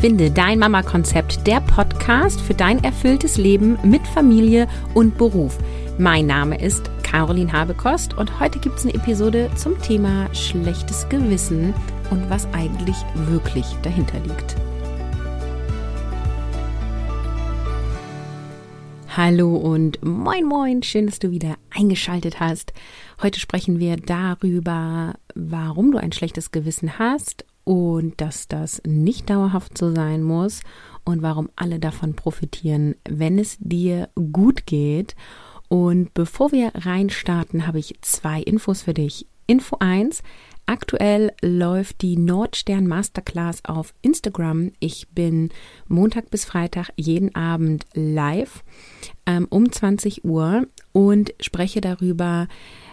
Finde dein Mama-Konzept, der Podcast für dein erfülltes Leben mit Familie und Beruf. Mein Name ist Caroline Habekost und heute gibt es eine Episode zum Thema schlechtes Gewissen und was eigentlich wirklich dahinter liegt. Hallo und moin moin, schön, dass du wieder eingeschaltet hast. Heute sprechen wir darüber, warum du ein schlechtes Gewissen hast und dass das nicht dauerhaft so sein muss und warum alle davon profitieren, wenn es dir gut geht. Und bevor wir reinstarten, habe ich zwei Infos für dich. Info 1. Aktuell läuft die Nordstern Masterclass auf Instagram. Ich bin Montag bis Freitag jeden Abend live ähm, um 20 Uhr und spreche darüber,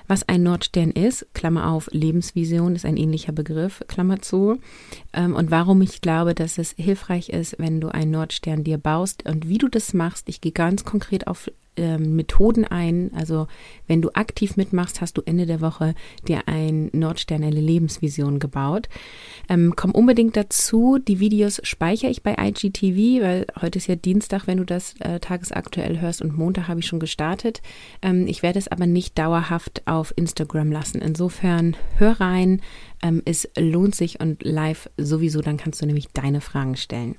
was ein Nordstern ist, Klammer auf, Lebensvision ist ein ähnlicher Begriff, Klammer zu, ähm, und warum ich glaube, dass es hilfreich ist, wenn du einen Nordstern dir baust und wie du das machst. Ich gehe ganz konkret auf ähm, Methoden ein. Also wenn du aktiv mitmachst, hast du Ende der Woche dir ein Nordstern, eine Lebensvision gebaut. Ähm, komm unbedingt dazu. Die Videos speichere ich bei IGTV, weil heute ist ja Dienstag, wenn du das äh, tagesaktuell hörst und Montag habe ich schon gestartet. Ähm, ich werde es aber nicht dauerhaft auf Instagram lassen. Insofern hör rein. Ähm, es lohnt sich und live sowieso, dann kannst du nämlich deine Fragen stellen.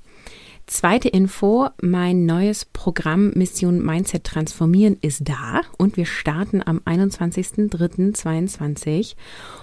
Zweite Info, mein neues Programm Mission Mindset Transformieren ist da und wir starten am 21.03.22.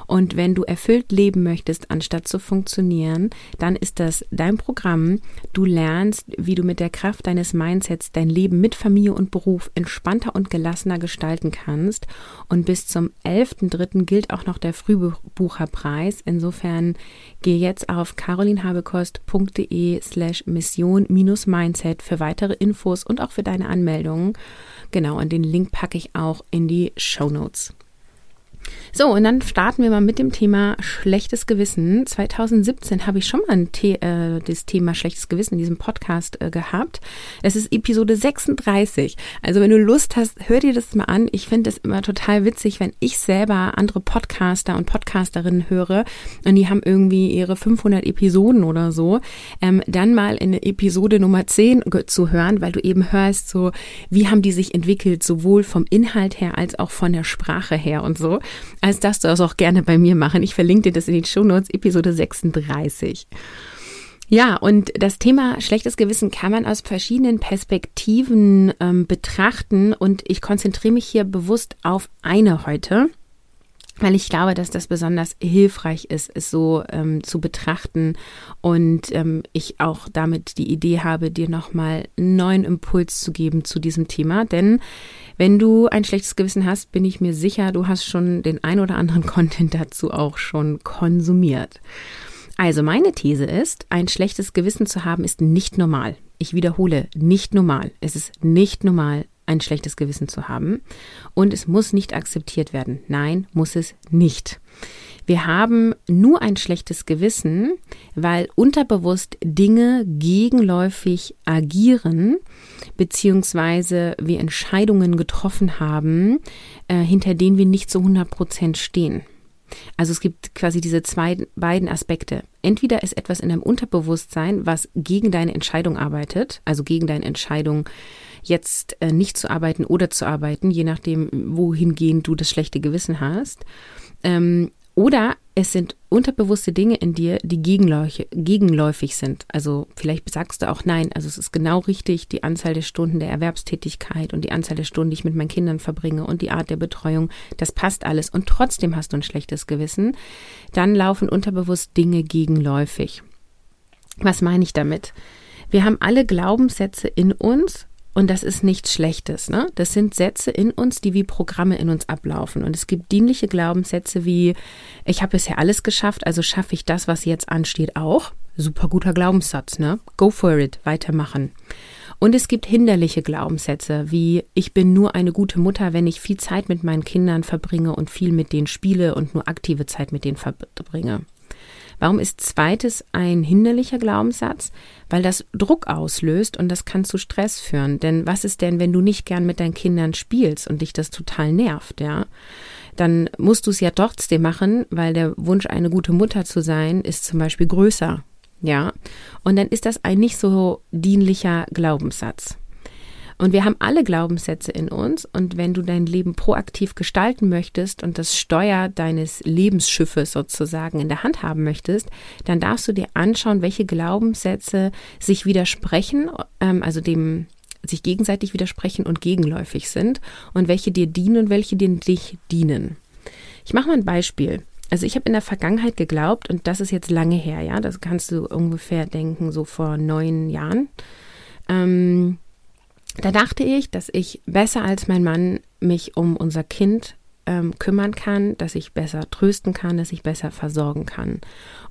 Und wenn du erfüllt leben möchtest, anstatt zu funktionieren, dann ist das dein Programm. Du lernst, wie du mit der Kraft deines Mindsets dein Leben mit Familie und Beruf entspannter und gelassener gestalten kannst. Und bis zum 11.03. gilt auch noch der Frühbucherpreis. Insofern geh jetzt auf carolinhabekost.de slash mission Meditation-Mindset für weitere Infos und auch für deine Anmeldungen. Genau, und den Link packe ich auch in die Show Notes. So, und dann starten wir mal mit dem Thema schlechtes Gewissen. 2017 habe ich schon mal The äh, das Thema schlechtes Gewissen in diesem Podcast äh, gehabt. Es ist Episode 36. Also wenn du Lust hast, hör dir das mal an. Ich finde es immer total witzig, wenn ich selber andere Podcaster und Podcasterinnen höre und die haben irgendwie ihre 500 Episoden oder so, ähm, dann mal in Episode Nummer 10 zu hören, weil du eben hörst, so wie haben die sich entwickelt, sowohl vom Inhalt her als auch von der Sprache her und so als dass du das auch gerne bei mir machen. Ich verlinke dir das in den Show Notes, Episode 36. Ja, und das Thema schlechtes Gewissen kann man aus verschiedenen Perspektiven ähm, betrachten und ich konzentriere mich hier bewusst auf eine heute, weil ich glaube, dass das besonders hilfreich ist, es so ähm, zu betrachten und ähm, ich auch damit die Idee habe, dir nochmal einen neuen Impuls zu geben zu diesem Thema, denn wenn du ein schlechtes Gewissen hast, bin ich mir sicher, du hast schon den ein oder anderen Content dazu auch schon konsumiert. Also meine These ist, ein schlechtes Gewissen zu haben ist nicht normal. Ich wiederhole, nicht normal. Es ist nicht normal, ein schlechtes Gewissen zu haben. Und es muss nicht akzeptiert werden. Nein, muss es nicht. Wir haben nur ein schlechtes Gewissen, weil unterbewusst Dinge gegenläufig agieren, beziehungsweise wir Entscheidungen getroffen haben, äh, hinter denen wir nicht zu 100 Prozent stehen. Also es gibt quasi diese zwei beiden Aspekte. Entweder ist etwas in deinem Unterbewusstsein, was gegen deine Entscheidung arbeitet, also gegen deine Entscheidung, jetzt äh, nicht zu arbeiten oder zu arbeiten, je nachdem, wohingehend du das schlechte Gewissen hast. Ähm, oder es sind unterbewusste Dinge in dir, die gegenläufig sind. Also vielleicht sagst du auch nein, also es ist genau richtig, die Anzahl der Stunden der Erwerbstätigkeit und die Anzahl der Stunden, die ich mit meinen Kindern verbringe und die Art der Betreuung, das passt alles und trotzdem hast du ein schlechtes Gewissen. Dann laufen unterbewusst Dinge gegenläufig. Was meine ich damit? Wir haben alle Glaubenssätze in uns, und das ist nichts Schlechtes. Ne? Das sind Sätze in uns, die wie Programme in uns ablaufen. Und es gibt dienliche Glaubenssätze wie, ich habe bisher alles geschafft, also schaffe ich das, was jetzt ansteht, auch. Super guter Glaubenssatz, ne? Go for it, weitermachen. Und es gibt hinderliche Glaubenssätze wie, ich bin nur eine gute Mutter, wenn ich viel Zeit mit meinen Kindern verbringe und viel mit denen spiele und nur aktive Zeit mit denen verbringe. Warum ist zweites ein hinderlicher Glaubenssatz? Weil das Druck auslöst und das kann zu Stress führen. Denn was ist denn, wenn du nicht gern mit deinen Kindern spielst und dich das total nervt, ja? Dann musst du es ja trotzdem machen, weil der Wunsch, eine gute Mutter zu sein, ist zum Beispiel größer. Ja, und dann ist das ein nicht so dienlicher Glaubenssatz. Und wir haben alle Glaubenssätze in uns. Und wenn du dein Leben proaktiv gestalten möchtest und das Steuer deines Lebensschiffes sozusagen in der Hand haben möchtest, dann darfst du dir anschauen, welche Glaubenssätze sich widersprechen, ähm, also dem sich gegenseitig widersprechen und gegenläufig sind und welche dir dienen und welche dir nicht dienen. Ich mache mal ein Beispiel. Also ich habe in der Vergangenheit geglaubt, und das ist jetzt lange her, ja, das kannst du ungefähr denken, so vor neun Jahren. Ähm, da dachte ich, dass ich besser als mein Mann mich um unser Kind ähm, kümmern kann, dass ich besser trösten kann, dass ich besser versorgen kann.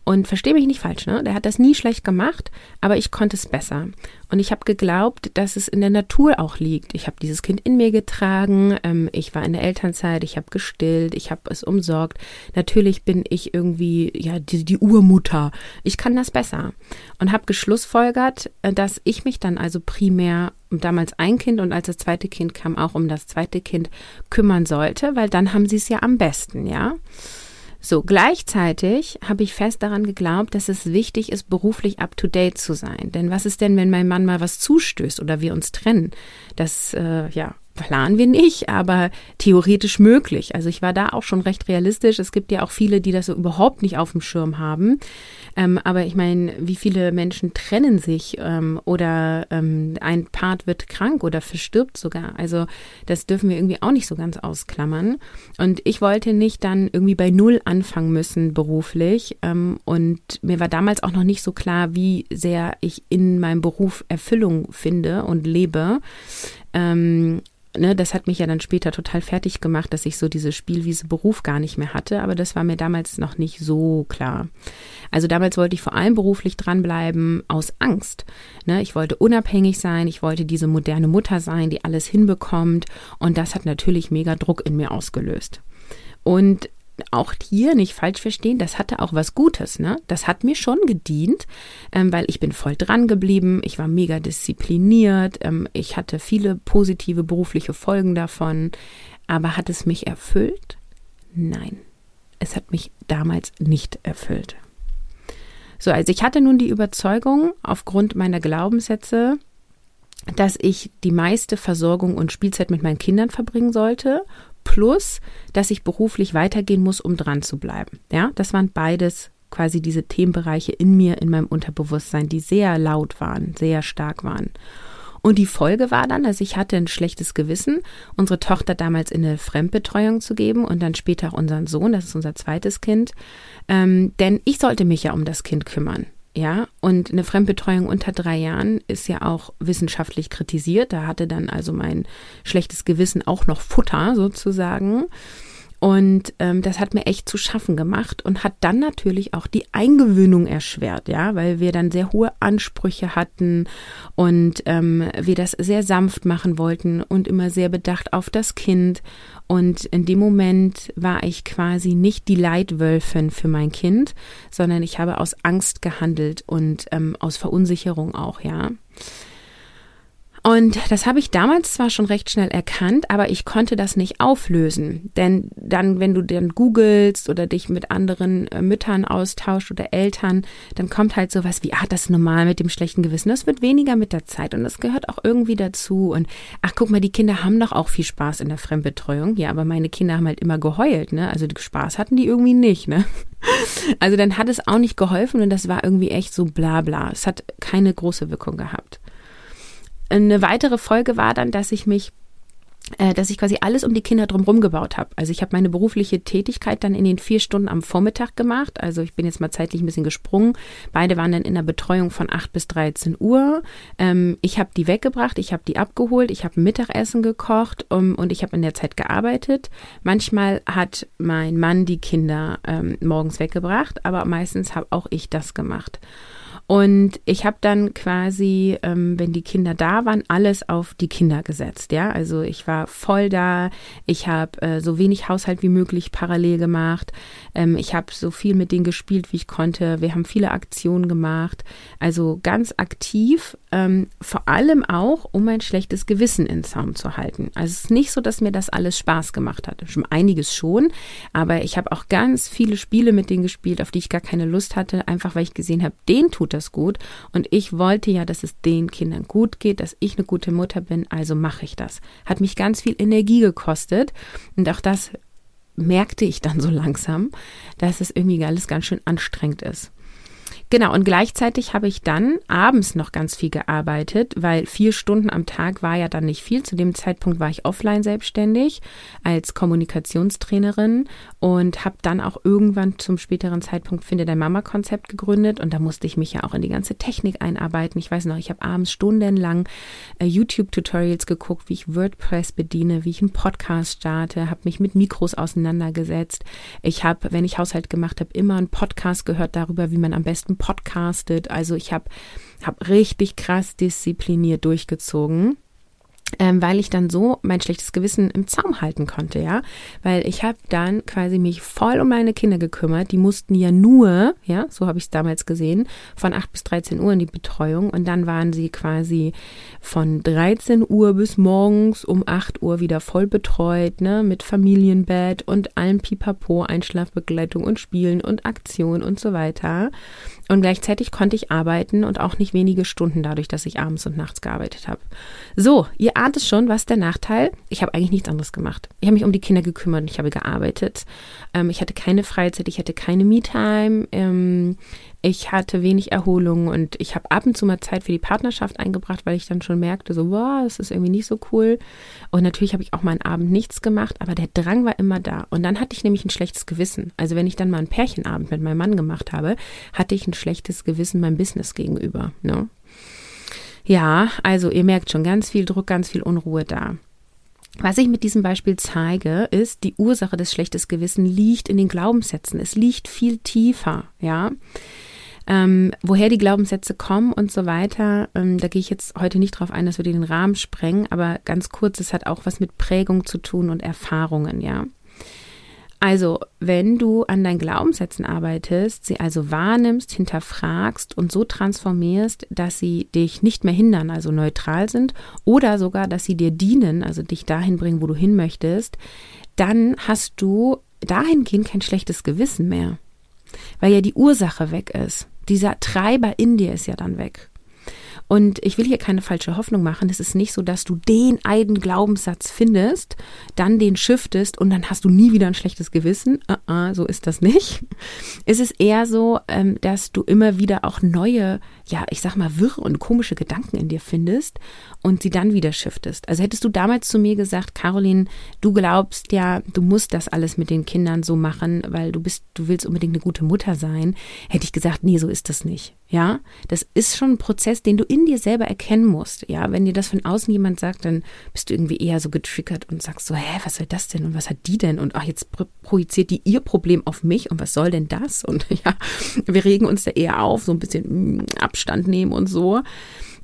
Und verstehe mich nicht falsch, ne? Der hat das nie schlecht gemacht, aber ich konnte es besser. Und ich habe geglaubt, dass es in der Natur auch liegt. Ich habe dieses Kind in mir getragen, ähm, ich war in der Elternzeit, ich habe gestillt, ich habe es umsorgt. Natürlich bin ich irgendwie, ja, die, die Urmutter. Ich kann das besser. Und habe geschlussfolgert, äh, dass ich mich dann also primär um damals ein Kind und als das zweite Kind kam, auch um das zweite Kind kümmern sollte, weil dann haben sie es ja am besten, ja. So, gleichzeitig habe ich fest daran geglaubt, dass es wichtig ist, beruflich up-to-date zu sein. Denn was ist denn, wenn mein Mann mal was zustößt oder wir uns trennen? Das, äh, ja, planen wir nicht, aber theoretisch möglich. Also ich war da auch schon recht realistisch. Es gibt ja auch viele, die das so überhaupt nicht auf dem Schirm haben. Ähm, aber ich meine, wie viele Menschen trennen sich ähm, oder ähm, ein Part wird krank oder verstirbt sogar. Also das dürfen wir irgendwie auch nicht so ganz ausklammern. Und ich wollte nicht dann irgendwie bei Null anfangen müssen beruflich. Ähm, und mir war damals auch noch nicht so klar, wie sehr ich in meinem Beruf Erfüllung finde und lebe. Ähm, ne, das hat mich ja dann später total fertig gemacht, dass ich so diese Spielwiese Beruf gar nicht mehr hatte, aber das war mir damals noch nicht so klar. Also damals wollte ich vor allem beruflich dranbleiben aus Angst. Ne, ich wollte unabhängig sein, ich wollte diese moderne Mutter sein, die alles hinbekommt und das hat natürlich mega Druck in mir ausgelöst. Und auch hier nicht falsch verstehen, das hatte auch was Gutes, ne? Das hat mir schon gedient, ähm, weil ich bin voll dran geblieben, ich war mega diszipliniert, ähm, ich hatte viele positive berufliche Folgen davon, aber hat es mich erfüllt? Nein, es hat mich damals nicht erfüllt. So, also ich hatte nun die Überzeugung aufgrund meiner Glaubenssätze, dass ich die meiste Versorgung und Spielzeit mit meinen Kindern verbringen sollte plus, dass ich beruflich weitergehen muss, um dran zu bleiben. Ja, das waren beides quasi diese Themenbereiche in mir, in meinem Unterbewusstsein, die sehr laut waren, sehr stark waren. Und die Folge war dann, dass ich hatte ein schlechtes Gewissen, unsere Tochter damals in eine Fremdbetreuung zu geben und dann später auch unseren Sohn, das ist unser zweites Kind. Ähm, denn ich sollte mich ja um das Kind kümmern. Ja, und eine Fremdbetreuung unter drei Jahren ist ja auch wissenschaftlich kritisiert. Da hatte dann also mein schlechtes Gewissen auch noch Futter sozusagen. Und ähm, das hat mir echt zu schaffen gemacht und hat dann natürlich auch die Eingewöhnung erschwert, ja, weil wir dann sehr hohe Ansprüche hatten und ähm, wir das sehr sanft machen wollten und immer sehr bedacht auf das Kind. Und in dem Moment war ich quasi nicht die Leitwölfin für mein Kind, sondern ich habe aus Angst gehandelt und ähm, aus Verunsicherung auch, ja. Und das habe ich damals zwar schon recht schnell erkannt, aber ich konnte das nicht auflösen. Denn dann, wenn du dann googelst oder dich mit anderen äh, Müttern austauscht oder Eltern, dann kommt halt sowas wie, ah, das ist normal mit dem schlechten Gewissen. Das wird weniger mit der Zeit und das gehört auch irgendwie dazu. Und ach, guck mal, die Kinder haben doch auch viel Spaß in der Fremdbetreuung. Ja, aber meine Kinder haben halt immer geheult, ne? Also Spaß hatten die irgendwie nicht, ne? Also dann hat es auch nicht geholfen und das war irgendwie echt so bla bla. Es hat keine große Wirkung gehabt. Eine weitere Folge war dann, dass ich mich äh, dass ich quasi alles um die Kinder drumherum gebaut habe. Also ich habe meine berufliche Tätigkeit dann in den vier Stunden am Vormittag gemacht. Also ich bin jetzt mal zeitlich ein bisschen gesprungen. Beide waren dann in der Betreuung von 8 bis 13 Uhr. Ähm, ich habe die weggebracht, ich habe die abgeholt, ich habe Mittagessen gekocht und ich habe in der Zeit gearbeitet. Manchmal hat mein Mann die Kinder ähm, morgens weggebracht, aber meistens habe auch ich das gemacht. Und ich habe dann quasi, ähm, wenn die Kinder da waren, alles auf die Kinder gesetzt. Ja, also ich war voll da. Ich habe äh, so wenig Haushalt wie möglich parallel gemacht. Ähm, ich habe so viel mit denen gespielt, wie ich konnte. Wir haben viele Aktionen gemacht. Also ganz aktiv, ähm, vor allem auch, um ein schlechtes Gewissen in Zaum zu halten. Also es ist nicht so, dass mir das alles Spaß gemacht hat. Schon einiges schon, aber ich habe auch ganz viele Spiele mit denen gespielt, auf die ich gar keine Lust hatte, einfach weil ich gesehen habe, denen tut das gut. Und ich wollte ja, dass es den Kindern gut geht, dass ich eine gute Mutter bin, also mache ich das. Hat mich ganz viel Energie gekostet. Und auch das merkte ich dann so langsam, dass es irgendwie alles ganz schön anstrengend ist. Genau, und gleichzeitig habe ich dann abends noch ganz viel gearbeitet, weil vier Stunden am Tag war ja dann nicht viel. Zu dem Zeitpunkt war ich offline selbstständig als Kommunikationstrainerin und habe dann auch irgendwann zum späteren Zeitpunkt Finde dein Mama-Konzept gegründet und da musste ich mich ja auch in die ganze Technik einarbeiten. Ich weiß noch, ich habe abends stundenlang äh, YouTube-Tutorials geguckt, wie ich WordPress bediene, wie ich einen Podcast starte, habe mich mit Mikros auseinandergesetzt. Ich habe, wenn ich Haushalt gemacht habe, immer einen Podcast gehört darüber, wie man am besten podcastet. Also ich habe hab richtig krass diszipliniert durchgezogen ähm, weil ich dann so mein schlechtes Gewissen im Zaum halten konnte, ja, weil ich habe dann quasi mich voll um meine Kinder gekümmert. Die mussten ja nur, ja, so habe ich es damals gesehen, von 8 bis 13 Uhr in die Betreuung und dann waren sie quasi von 13 Uhr bis morgens um 8 Uhr wieder voll betreut, ne, mit Familienbett und allem Pipapo, Einschlafbegleitung und Spielen und Aktion und so weiter. Und gleichzeitig konnte ich arbeiten und auch nicht wenige Stunden dadurch, dass ich abends und nachts gearbeitet habe. So, ihr ahnt es schon, was der Nachteil? Ich habe eigentlich nichts anderes gemacht. Ich habe mich um die Kinder gekümmert ich habe gearbeitet. Ähm, ich hatte keine Freizeit, ich hatte keine Me-Time. Ähm, ich hatte wenig Erholung und ich habe ab und zu mal Zeit für die Partnerschaft eingebracht, weil ich dann schon merkte, so, wow, das ist irgendwie nicht so cool. Und natürlich habe ich auch mal einen Abend nichts gemacht, aber der Drang war immer da. Und dann hatte ich nämlich ein schlechtes Gewissen. Also wenn ich dann mal einen Pärchenabend mit meinem Mann gemacht habe, hatte ich ein schlechtes Gewissen meinem Business gegenüber. Ne? Ja, also ihr merkt schon ganz viel Druck, ganz viel Unruhe da. Was ich mit diesem Beispiel zeige, ist, die Ursache des schlechtes Gewissen liegt in den Glaubenssätzen. Es liegt viel tiefer, ja ähm, woher die Glaubenssätze kommen und so weiter. Ähm, da gehe ich jetzt heute nicht drauf ein, dass wir den Rahmen sprengen, aber ganz kurz, es hat auch was mit Prägung zu tun und Erfahrungen, ja. Also, wenn du an deinen Glaubenssätzen arbeitest, sie also wahrnimmst, hinterfragst und so transformierst, dass sie dich nicht mehr hindern, also neutral sind, oder sogar, dass sie dir dienen, also dich dahin bringen, wo du hin möchtest, dann hast du dahingehend kein schlechtes Gewissen mehr, weil ja die Ursache weg ist. Dieser Treiber in dir ist ja dann weg. Und ich will hier keine falsche Hoffnung machen. Es ist nicht so, dass du den einen Glaubenssatz findest, dann den shiftest und dann hast du nie wieder ein schlechtes Gewissen. Uh -uh, so ist das nicht. Es ist eher so, ähm, dass du immer wieder auch neue, ja, ich sag mal, wirre und komische Gedanken in dir findest und sie dann wieder shiftest. Also hättest du damals zu mir gesagt, Caroline, du glaubst ja, du musst das alles mit den Kindern so machen, weil du bist, du willst unbedingt eine gute Mutter sein, hätte ich gesagt, nee, so ist das nicht. Ja, das ist schon ein Prozess, den du in dir selber erkennen musst. Ja, wenn dir das von außen jemand sagt, dann bist du irgendwie eher so getriggert und sagst so, hä, was soll das denn und was hat die denn und ach, jetzt projiziert die ihr Problem auf mich und was soll denn das? Und ja, wir regen uns da eher auf, so ein bisschen mm, Abstand nehmen und so.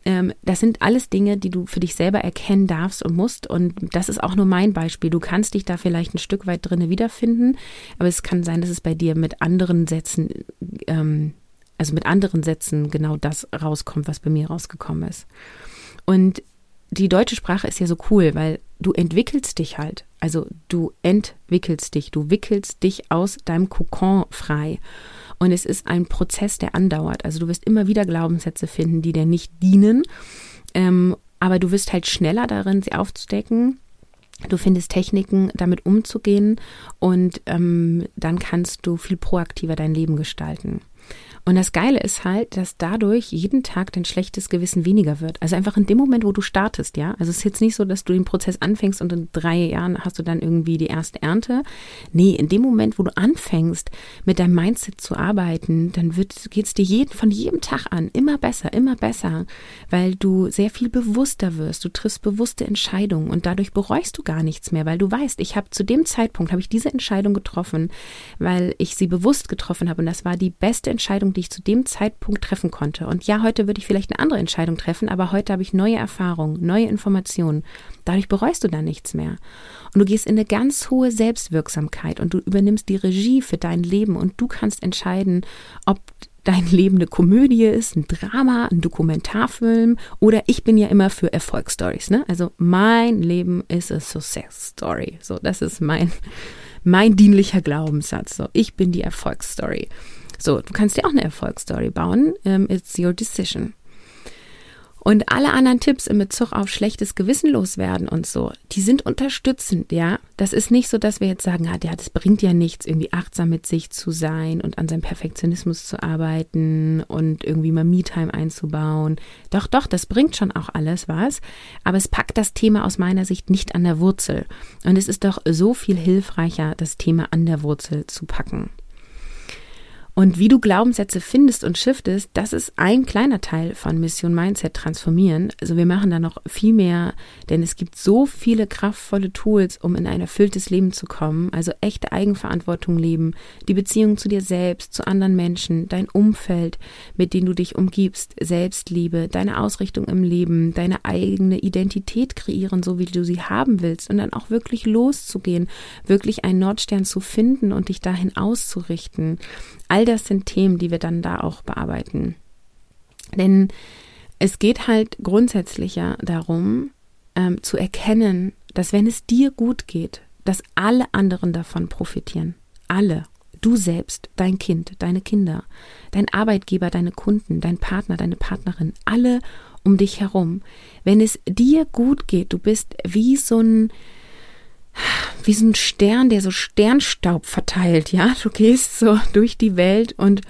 Ähm, das sind alles Dinge, die du für dich selber erkennen darfst und musst. Und das ist auch nur mein Beispiel. Du kannst dich da vielleicht ein Stück weit drinne wiederfinden, aber es kann sein, dass es bei dir mit anderen Sätzen ähm, also mit anderen Sätzen genau das rauskommt, was bei mir rausgekommen ist. Und die deutsche Sprache ist ja so cool, weil du entwickelst dich halt. Also du entwickelst dich, du wickelst dich aus deinem Kokon frei. Und es ist ein Prozess, der andauert. Also du wirst immer wieder Glaubenssätze finden, die dir nicht dienen. Ähm, aber du wirst halt schneller darin, sie aufzudecken. Du findest Techniken, damit umzugehen und ähm, dann kannst du viel proaktiver dein Leben gestalten. Und das Geile ist halt, dass dadurch jeden Tag dein schlechtes Gewissen weniger wird. Also einfach in dem Moment, wo du startest, ja. Also es ist jetzt nicht so, dass du den Prozess anfängst und in drei Jahren hast du dann irgendwie die erste Ernte. Nee, in dem Moment, wo du anfängst, mit deinem Mindset zu arbeiten, dann geht es dir jeden, von jedem Tag an immer besser, immer besser, weil du sehr viel bewusster wirst. Du triffst bewusste Entscheidungen und dadurch bereust du gar nichts mehr, weil du weißt, ich habe zu dem Zeitpunkt, habe ich diese Entscheidung getroffen, weil ich sie bewusst getroffen habe und das war die beste Entscheidung, die ich zu dem Zeitpunkt treffen konnte. Und ja, heute würde ich vielleicht eine andere Entscheidung treffen, aber heute habe ich neue Erfahrungen, neue Informationen. Dadurch bereust du dann nichts mehr. Und du gehst in eine ganz hohe Selbstwirksamkeit und du übernimmst die Regie für dein Leben und du kannst entscheiden, ob dein Leben eine Komödie ist, ein Drama, ein Dokumentarfilm oder ich bin ja immer für Erfolgsstories. Ne? Also mein Leben ist a Success Story. So, das ist mein, mein dienlicher Glaubenssatz. So, ich bin die Erfolgsstory. So, du kannst dir auch eine Erfolgsstory bauen. Um, it's your decision. Und alle anderen Tipps in Bezug auf schlechtes Gewissen loswerden und so, die sind unterstützend, ja. Das ist nicht so, dass wir jetzt sagen, ah, ja, das bringt ja nichts, irgendwie achtsam mit sich zu sein und an seinem Perfektionismus zu arbeiten und irgendwie mal Me-Time einzubauen. Doch, doch, das bringt schon auch alles was. Aber es packt das Thema aus meiner Sicht nicht an der Wurzel. Und es ist doch so viel hilfreicher, das Thema an der Wurzel zu packen. Und wie du Glaubenssätze findest und shiftest, das ist ein kleiner Teil von Mission Mindset transformieren. Also wir machen da noch viel mehr, denn es gibt so viele kraftvolle Tools, um in ein erfülltes Leben zu kommen. Also echte Eigenverantwortung leben, die Beziehung zu dir selbst, zu anderen Menschen, dein Umfeld, mit dem du dich umgibst, Selbstliebe, deine Ausrichtung im Leben, deine eigene Identität kreieren, so wie du sie haben willst und dann auch wirklich loszugehen, wirklich einen Nordstern zu finden und dich dahin auszurichten. All das sind Themen, die wir dann da auch bearbeiten. Denn es geht halt grundsätzlicher darum, ähm, zu erkennen, dass wenn es dir gut geht, dass alle anderen davon profitieren. Alle. Du selbst, dein Kind, deine Kinder, dein Arbeitgeber, deine Kunden, dein Partner, deine Partnerin, alle um dich herum. Wenn es dir gut geht, du bist wie so ein, wie so ein Stern, der so Sternstaub verteilt, ja. Du gehst so durch die Welt und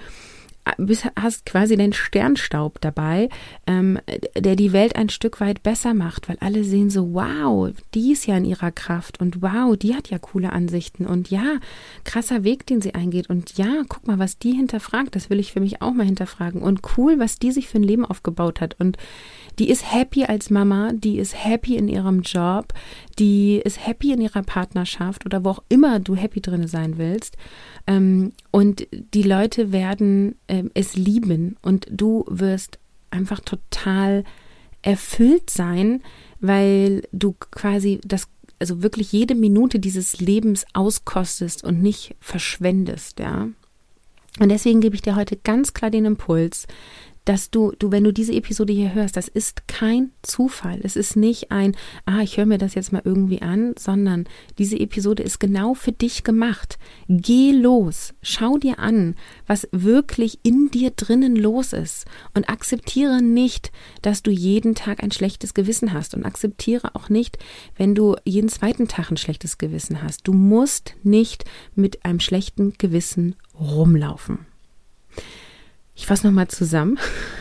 bist, hast quasi den Sternstaub dabei, ähm, der die Welt ein Stück weit besser macht, weil alle sehen so, wow, die ist ja in ihrer Kraft und wow, die hat ja coole Ansichten und ja, krasser Weg, den sie eingeht und ja, guck mal, was die hinterfragt, das will ich für mich auch mal hinterfragen und cool, was die sich für ein Leben aufgebaut hat und die ist happy als Mama, die ist happy in ihrem Job, die ist happy in ihrer Partnerschaft oder wo auch immer du happy drin sein willst. Ähm, und die Leute werden ähm, es lieben und du wirst einfach total erfüllt sein, weil du quasi das also wirklich jede Minute dieses Lebens auskostest und nicht verschwendest, ja. Und deswegen gebe ich dir heute ganz klar den Impuls, dass du, du, wenn du diese Episode hier hörst, das ist kein Zufall. Es ist nicht ein, ah, ich höre mir das jetzt mal irgendwie an, sondern diese Episode ist genau für dich gemacht. Geh los, schau dir an, was wirklich in dir drinnen los ist und akzeptiere nicht, dass du jeden Tag ein schlechtes Gewissen hast und akzeptiere auch nicht, wenn du jeden zweiten Tag ein schlechtes Gewissen hast. Du musst nicht mit einem schlechten Gewissen rumlaufen. Ich fasse nochmal zusammen,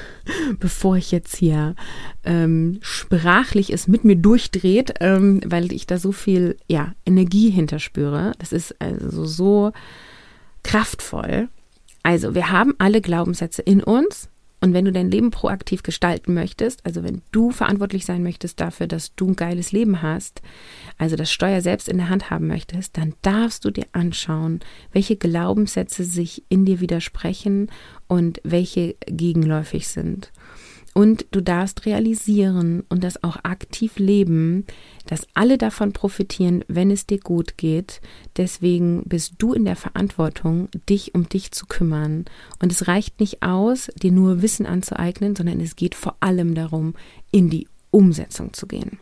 bevor ich jetzt hier ähm, sprachlich es mit mir durchdreht, ähm, weil ich da so viel ja, Energie hinterspüre. Das ist also so kraftvoll. Also, wir haben alle Glaubenssätze in uns und wenn du dein Leben proaktiv gestalten möchtest, also wenn du verantwortlich sein möchtest dafür, dass du ein geiles Leben hast, also das Steuer selbst in der Hand haben möchtest, dann darfst du dir anschauen, welche Glaubenssätze sich in dir widersprechen und welche gegenläufig sind. Und du darfst realisieren und das auch aktiv leben, dass alle davon profitieren, wenn es dir gut geht. Deswegen bist du in der Verantwortung, dich um dich zu kümmern. Und es reicht nicht aus, dir nur Wissen anzueignen, sondern es geht vor allem darum, in die Umsetzung zu gehen.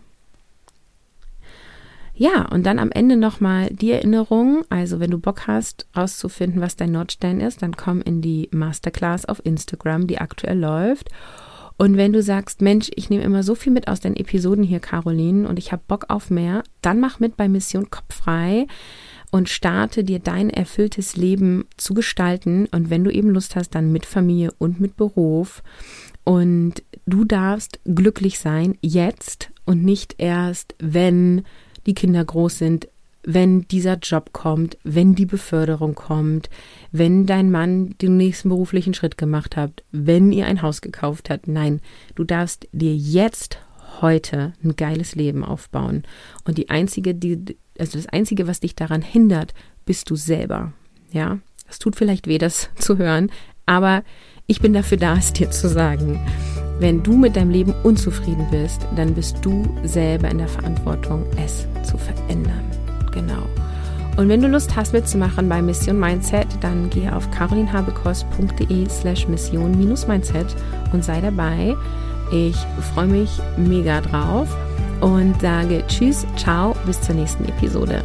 Ja, und dann am Ende nochmal die Erinnerung. Also, wenn du Bock hast, rauszufinden, was dein Nordstein ist, dann komm in die Masterclass auf Instagram, die aktuell läuft. Und wenn du sagst, Mensch, ich nehme immer so viel mit aus den Episoden hier, Caroline, und ich habe Bock auf mehr, dann mach mit bei Mission Kopffrei und starte dir dein erfülltes Leben zu gestalten. Und wenn du eben Lust hast, dann mit Familie und mit Beruf. Und du darfst glücklich sein jetzt und nicht erst, wenn die Kinder groß sind, wenn dieser Job kommt, wenn die Beförderung kommt, wenn dein Mann den nächsten beruflichen Schritt gemacht hat, wenn ihr ein Haus gekauft habt. Nein, du darfst dir jetzt heute ein geiles Leben aufbauen. Und die einzige, die, also das einzige, was dich daran hindert, bist du selber. Ja, es tut vielleicht weh, das zu hören, aber ich bin dafür da, es dir zu sagen. Wenn du mit deinem Leben unzufrieden bist, dann bist du selber in der Verantwortung, es zu verändern. Genau. Und wenn du Lust hast mitzumachen bei Mission Mindset, dann gehe auf carolinhabekos.de slash mission-mindset und sei dabei. Ich freue mich mega drauf und sage Tschüss, ciao, bis zur nächsten Episode.